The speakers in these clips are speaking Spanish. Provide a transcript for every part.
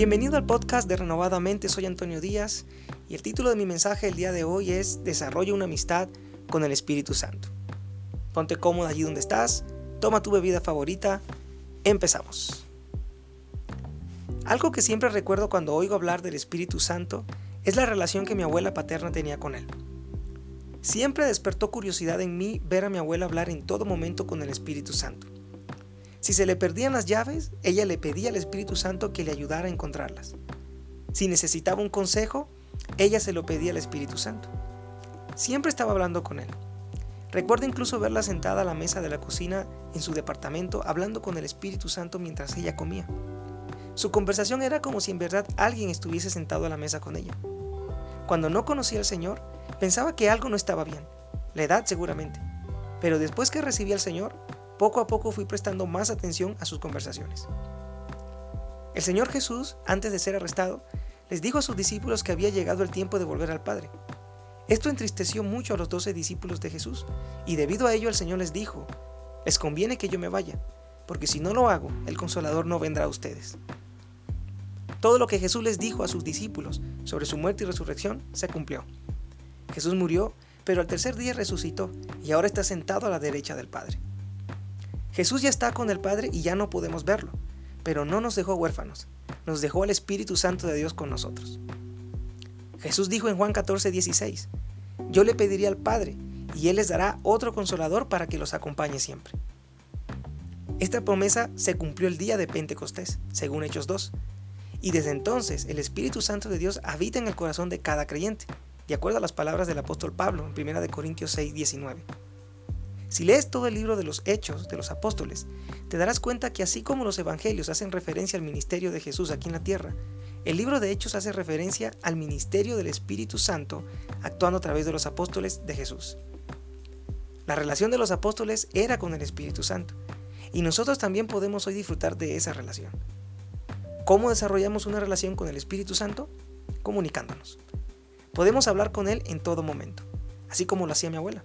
Bienvenido al podcast de Renovadamente, soy Antonio Díaz y el título de mi mensaje el día de hoy es Desarrolla una amistad con el Espíritu Santo. Ponte cómodo allí donde estás, toma tu bebida favorita, empezamos. Algo que siempre recuerdo cuando oigo hablar del Espíritu Santo es la relación que mi abuela paterna tenía con él. Siempre despertó curiosidad en mí ver a mi abuela hablar en todo momento con el Espíritu Santo. Si se le perdían las llaves, ella le pedía al Espíritu Santo que le ayudara a encontrarlas. Si necesitaba un consejo, ella se lo pedía al Espíritu Santo. Siempre estaba hablando con él. Recuerdo incluso verla sentada a la mesa de la cocina en su departamento hablando con el Espíritu Santo mientras ella comía. Su conversación era como si en verdad alguien estuviese sentado a la mesa con ella. Cuando no conocía al Señor, pensaba que algo no estaba bien, la edad seguramente, pero después que recibí al Señor, poco a poco fui prestando más atención a sus conversaciones. El Señor Jesús, antes de ser arrestado, les dijo a sus discípulos que había llegado el tiempo de volver al Padre. Esto entristeció mucho a los doce discípulos de Jesús, y debido a ello el Señor les dijo, les conviene que yo me vaya, porque si no lo hago, el consolador no vendrá a ustedes. Todo lo que Jesús les dijo a sus discípulos sobre su muerte y resurrección se cumplió. Jesús murió, pero al tercer día resucitó y ahora está sentado a la derecha del Padre. Jesús ya está con el Padre y ya no podemos verlo, pero no nos dejó huérfanos, nos dejó al Espíritu Santo de Dios con nosotros. Jesús dijo en Juan 14, 16, Yo le pediría al Padre, y Él les dará otro consolador para que los acompañe siempre. Esta promesa se cumplió el día de Pentecostés, según Hechos 2, y desde entonces el Espíritu Santo de Dios habita en el corazón de cada creyente, de acuerdo a las palabras del apóstol Pablo en 1 Corintios 6, 19. Si lees todo el libro de los Hechos de los Apóstoles, te darás cuenta que así como los evangelios hacen referencia al ministerio de Jesús aquí en la tierra, el libro de Hechos hace referencia al ministerio del Espíritu Santo actuando a través de los apóstoles de Jesús. La relación de los apóstoles era con el Espíritu Santo, y nosotros también podemos hoy disfrutar de esa relación. ¿Cómo desarrollamos una relación con el Espíritu Santo? Comunicándonos. Podemos hablar con Él en todo momento, así como lo hacía mi abuela.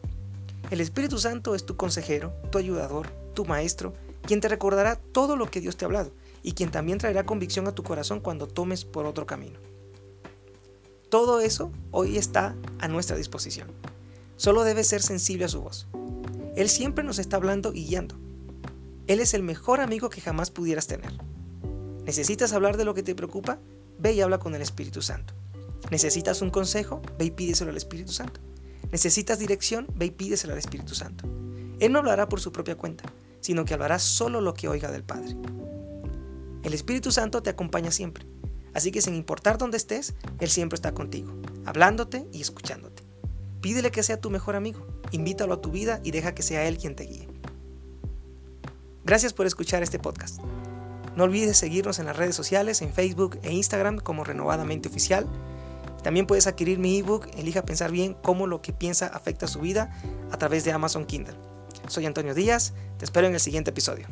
El Espíritu Santo es tu consejero, tu ayudador, tu maestro, quien te recordará todo lo que Dios te ha hablado y quien también traerá convicción a tu corazón cuando tomes por otro camino. Todo eso hoy está a nuestra disposición. Solo debes ser sensible a su voz. Él siempre nos está hablando y guiando. Él es el mejor amigo que jamás pudieras tener. ¿Necesitas hablar de lo que te preocupa? Ve y habla con el Espíritu Santo. ¿Necesitas un consejo? Ve y pídeselo al Espíritu Santo. ¿Necesitas dirección? Ve y pídeselo al Espíritu Santo. Él no hablará por su propia cuenta, sino que hablará solo lo que oiga del Padre. El Espíritu Santo te acompaña siempre, así que sin importar dónde estés, Él siempre está contigo, hablándote y escuchándote. Pídele que sea tu mejor amigo, invítalo a tu vida y deja que sea Él quien te guíe. Gracias por escuchar este podcast. No olvides seguirnos en las redes sociales, en Facebook e Instagram como Renovadamente Oficial también puedes adquirir mi ebook Elija pensar bien cómo lo que piensa afecta su vida a través de Amazon Kindle. Soy Antonio Díaz, te espero en el siguiente episodio.